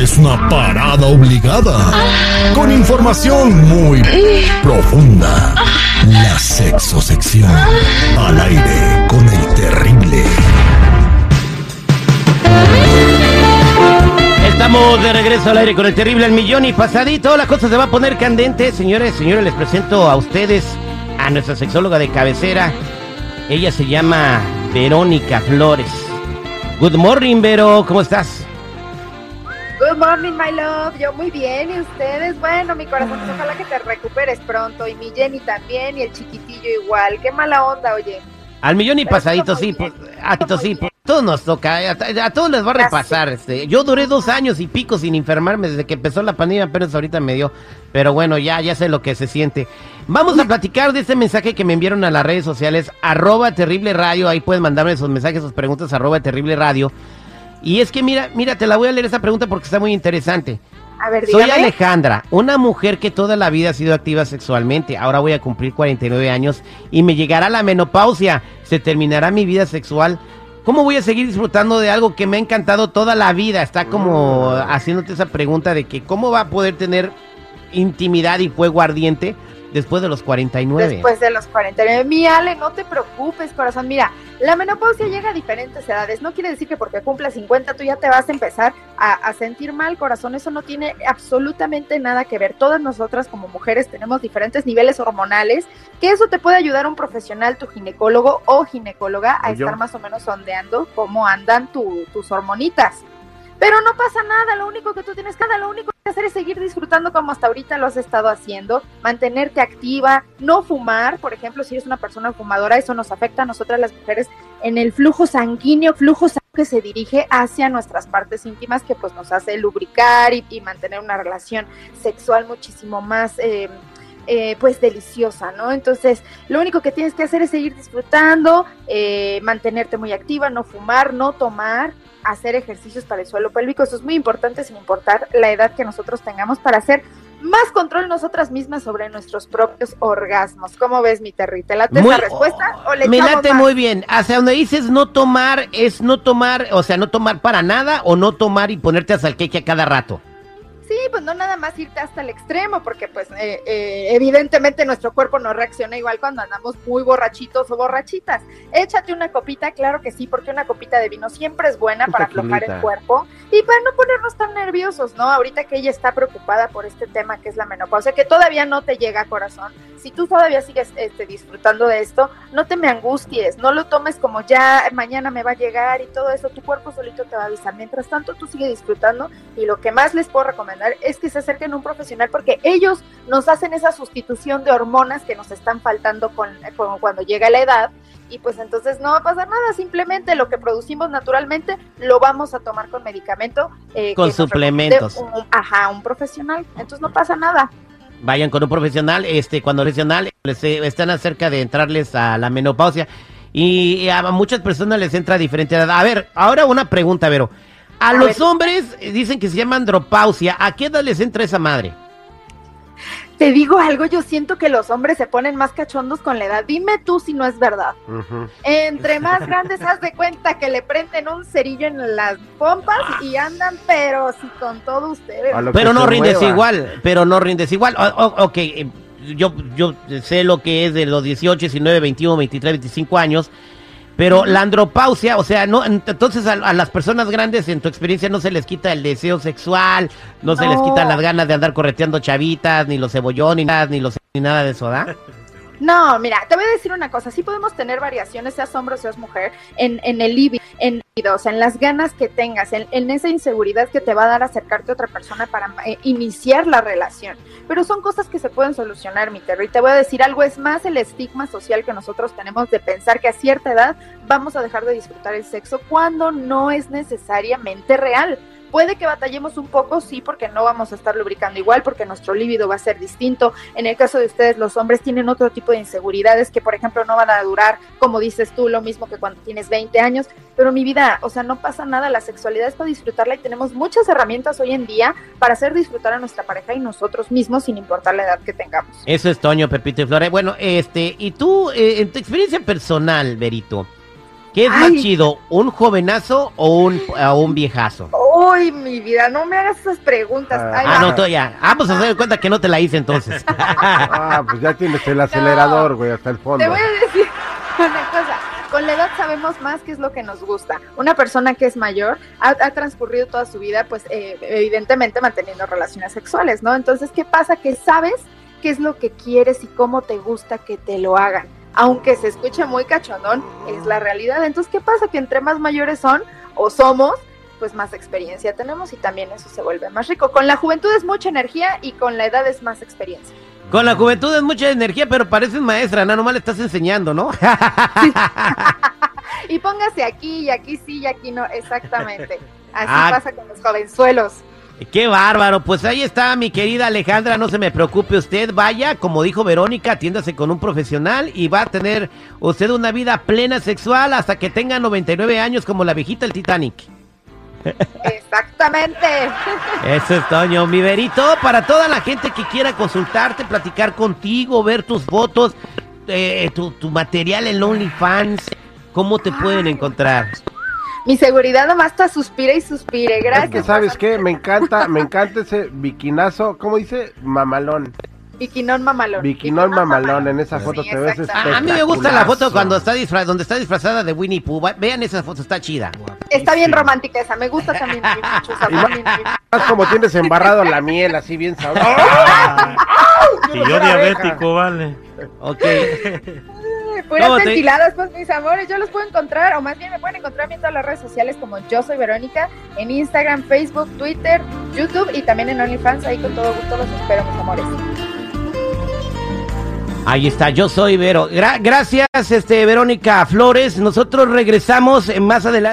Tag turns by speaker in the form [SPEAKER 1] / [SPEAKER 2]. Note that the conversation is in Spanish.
[SPEAKER 1] Es una parada obligada. Con información muy profunda. La sexosección. Al aire con el terrible.
[SPEAKER 2] Estamos de regreso al aire con el terrible al millón y pasadito. La cosa se va a poner candente. Señores, señores, les presento a ustedes a nuestra sexóloga de cabecera. Ella se llama Verónica Flores. Good morning, Vero. ¿Cómo estás?
[SPEAKER 3] Good morning, my love. Yo muy bien. ¿Y ustedes? Bueno, mi corazón, pues ojalá que te recuperes pronto. Y mi Jenny también. Y el chiquitillo igual. Qué mala onda, oye.
[SPEAKER 2] Al millón y
[SPEAKER 3] Pero
[SPEAKER 2] pasadito, sí.
[SPEAKER 3] bien,
[SPEAKER 2] pues, a
[SPEAKER 3] todo
[SPEAKER 2] todos sí. pues, todos nos toca. A, a todos les va a repasar. Este. Yo duré dos años y pico sin enfermarme desde que empezó la pandemia. Apenas ahorita me dio. Pero bueno, ya, ya sé lo que se siente. Vamos a platicar de este mensaje que me enviaron a las redes sociales. Arroba Terrible Radio. Ahí pueden mandarme esos mensajes, sus preguntas. Arroba Terrible Radio. Y es que mira, mira, te la voy a leer esa pregunta porque está muy interesante.
[SPEAKER 3] A ver,
[SPEAKER 2] Soy
[SPEAKER 3] dígame.
[SPEAKER 2] Alejandra, una mujer que toda la vida ha sido activa sexualmente. Ahora voy a cumplir 49 años y me llegará la menopausia. Se terminará mi vida sexual. ¿Cómo voy a seguir disfrutando de algo que me ha encantado toda la vida? Está como haciéndote esa pregunta de que cómo va a poder tener intimidad y fuego ardiente después de los 49.
[SPEAKER 3] Después de los 49. Mi Ale, no te preocupes, corazón. Mira, la menopausia llega a diferentes edades. No quiere decir que porque cumpla 50 tú ya te vas a empezar a, a sentir mal, corazón. Eso no tiene absolutamente nada que ver. Todas nosotras como mujeres tenemos diferentes niveles hormonales, que eso te puede ayudar un profesional, tu ginecólogo o ginecóloga, a
[SPEAKER 2] ¿O yo?
[SPEAKER 3] estar más o menos sondeando cómo andan tu- tus hormonitas. Pero no pasa nada, lo único que tú tienes que lo único que hacer es seguir disfrutando como hasta ahorita lo has estado haciendo, mantenerte activa, no fumar, por ejemplo, si eres una persona fumadora, eso nos afecta a nosotras las mujeres en el flujo sanguíneo, flujo sanguíneo que se dirige hacia nuestras partes íntimas, que pues nos hace lubricar y, y mantener una relación sexual muchísimo más... eh, eh, pues deliciosa, ¿no? Entonces, lo único que tienes que hacer es seguir disfrutando, eh, mantenerte muy activa, no fumar, no tomar, hacer ejercicios para el suelo pélvico. Eso es muy importante sin importar la edad que nosotros tengamos para hacer más control nosotras mismas sobre nuestros propios orgasmos. ¿Cómo ves, mi Terry? ¿Te late
[SPEAKER 2] Muy-
[SPEAKER 3] esa respuesta o le
[SPEAKER 2] Me
[SPEAKER 3] echamos
[SPEAKER 2] late
[SPEAKER 3] más?
[SPEAKER 2] muy bien. Hacia donde dices no tomar, es no tomar, o sea, no tomar para nada o no tomar y ponerte a salqueque a cada rato.
[SPEAKER 3] Sí, pues no nada más irte hasta el extremo, porque pues eh, eh, evidentemente nuestro cuerpo no reacciona igual cuando andamos muy borrachitos o borrachitas. Échate una copita, claro que sí, porque una copita de vino siempre es buena para aflojar el cuerpo y para no ponernos tan nerviosos, ¿no? Ahorita que ella está preocupada por este tema que es la menopausia, que todavía no te llega a corazón, si tú todavía sigues este, disfrutando de esto, no te me angusties, no lo tomes como ya mañana me va a llegar y todo eso, tu cuerpo solito te va a avisar. Mientras tanto, tú sigue disfrutando y lo que más les puedo recomendar es que se acerquen a un profesional porque ellos nos hacen esa sustitución de hormonas que nos están faltando con, con cuando llega la edad y pues entonces no va a pasar nada, simplemente lo que producimos naturalmente lo vamos a tomar con medicamento. eh,
[SPEAKER 2] Con suplementos.
[SPEAKER 3] Un, ajá, un profesional, entonces no pasa nada.
[SPEAKER 2] Vayan con un profesional, este, cuando profesional les, eh, están acerca de entrarles a la menopausia y, y a muchas personas les entra a diferente edad. A ver, ahora una pregunta, Vero. A,
[SPEAKER 3] A
[SPEAKER 2] los
[SPEAKER 3] ver.
[SPEAKER 2] hombres dicen que se llama andropausia. ¿A qué edad les entra esa madre?
[SPEAKER 3] Te digo algo, yo siento que los hombres se ponen más cachondos con la edad. Dime tú si no es verdad. Entre más grandes, haz de cuenta que le prenden un cerillo en las pompas y andan, pero si con todo ustedes.
[SPEAKER 2] Pero no rindes
[SPEAKER 4] mueva.
[SPEAKER 2] igual, pero no rindes igual. O- o- ok, eh, yo, yo sé lo que es de los 18, 19, 21, 23, 25 años, pero la andropausia, o sea, no, ent- entonces a, a las personas grandes en tu experiencia no se les quita el deseo sexual, no, se les quita las ganas de andar correteando chavitas, ni los cebollones, ni nada, ni, los, ni nada de eso, ¿da?
[SPEAKER 3] No, mira, te voy a decir una cosa. Sí podemos tener variaciones, seas hombre o seas mujer, en, en el libido, en, o en las ganas que tengas, en, en esa inseguridad que te va a dar acercarte a otra persona para eh, iniciar la relación. Pero son cosas que se pueden solucionar, mi Terry. Te voy a decir algo, es más el estigma social que nosotros tenemos de pensar que a cierta edad vamos a dejar de disfrutar el sexo cuando no es necesariamente real. Puede que batallemos un poco, sí, porque no vamos a estar lubricando igual, porque nuestro líbido va a ser distinto. En el caso de ustedes, los hombres tienen otro tipo de inseguridades que, por ejemplo, no van a durar, como dices tú, lo mismo que cuando tienes 20 años. Pero mi vida, o sea, no pasa nada, la sexualidad es para disfrutarla y tenemos muchas herramientas hoy en día para hacer disfrutar a nuestra pareja y nosotros mismos sin importar la edad que tengamos.
[SPEAKER 2] Eso es Toño, Pepito y Flores. Bueno, este, y tú, eh, en tu experiencia personal, Berito, ¿qué es más
[SPEAKER 3] Ay.
[SPEAKER 2] chido, un jovenazo o un, o un viejazo?
[SPEAKER 3] Uy, mi vida, no me hagas esas preguntas.
[SPEAKER 4] Ah.
[SPEAKER 2] Ah, no, tú ya. Ah, pues a hacer cuenta que no te la hice entonces.
[SPEAKER 4] Ah, pues ya tienes el acelerador, güey, hasta el fondo.
[SPEAKER 3] Te voy a decir una cosa. Con la edad sabemos más qué es lo que nos gusta. Una persona que es mayor ha, ha transcurrido toda su vida, pues eh, evidentemente manteniendo relaciones sexuales, ¿no? Entonces, ¿qué pasa? Que sabes qué es lo que quieres y cómo te gusta que te lo hagan. Aunque se escuche muy cachondón, es la realidad. Entonces, ¿qué pasa? Que entre más mayores son o somos, pues más experiencia tenemos y también eso se vuelve más rico. Con la juventud es mucha energía y con la edad es más experiencia.
[SPEAKER 2] Con la juventud es mucha energía, pero pareces maestra, no, nomás le estás enseñando, ¿no?
[SPEAKER 3] Y póngase aquí y aquí sí y aquí no, exactamente. Así
[SPEAKER 2] Ah.
[SPEAKER 3] pasa con los jovenzuelos.
[SPEAKER 2] Qué bárbaro, pues ahí está mi querida Alejandra, no se me preocupe usted, vaya, como dijo Verónica, atiéndase con un profesional y va a tener usted una vida plena sexual hasta que tenga 99 años como la viejita del Titanic.
[SPEAKER 3] Exactamente.
[SPEAKER 2] Eso es Toño, mi verito, para toda la gente que quiera consultarte, platicar contigo, ver tus fotos, eh, tu, tu material en OnlyFans, ¿cómo te pueden encontrar?
[SPEAKER 3] Mi seguridad nomás está suspira y suspire. Gracias.
[SPEAKER 4] Es que, ¿sabes qué? Me encanta, me encanta ese biquinazo, ¿cómo dice? Mamalón.
[SPEAKER 3] Biquinón mamalón.
[SPEAKER 4] Biquinón mamalón, en esa
[SPEAKER 3] Sí,
[SPEAKER 4] foto te ves.
[SPEAKER 2] A, mí me gusta la foto cuando está disfra- donde está disfrazada de Winnie Pooh. Vean esa foto, está chida.
[SPEAKER 3] Está bien romántica esa. Me gusta también. mucho
[SPEAKER 4] Y
[SPEAKER 3] mí.
[SPEAKER 4] Más como tienes embarrado la miel, así bien sabroso.
[SPEAKER 5] Y yo diabético, vale.
[SPEAKER 2] Ok.
[SPEAKER 3] Puras
[SPEAKER 2] ¿Cómo te-
[SPEAKER 3] ventiladas, pues mis amores. Yo los puedo encontrar, o más bien me pueden encontrar en todas las redes sociales como Yo Soy Verónica, en Instagram, Facebook, Twitter, YouTube y también en OnlyFans. Ahí con todo gusto los espero, mis amores.
[SPEAKER 2] Ahí está, yo soy Vero. Gra- gracias, este, Verónica Flores. Nosotros regresamos más adelante.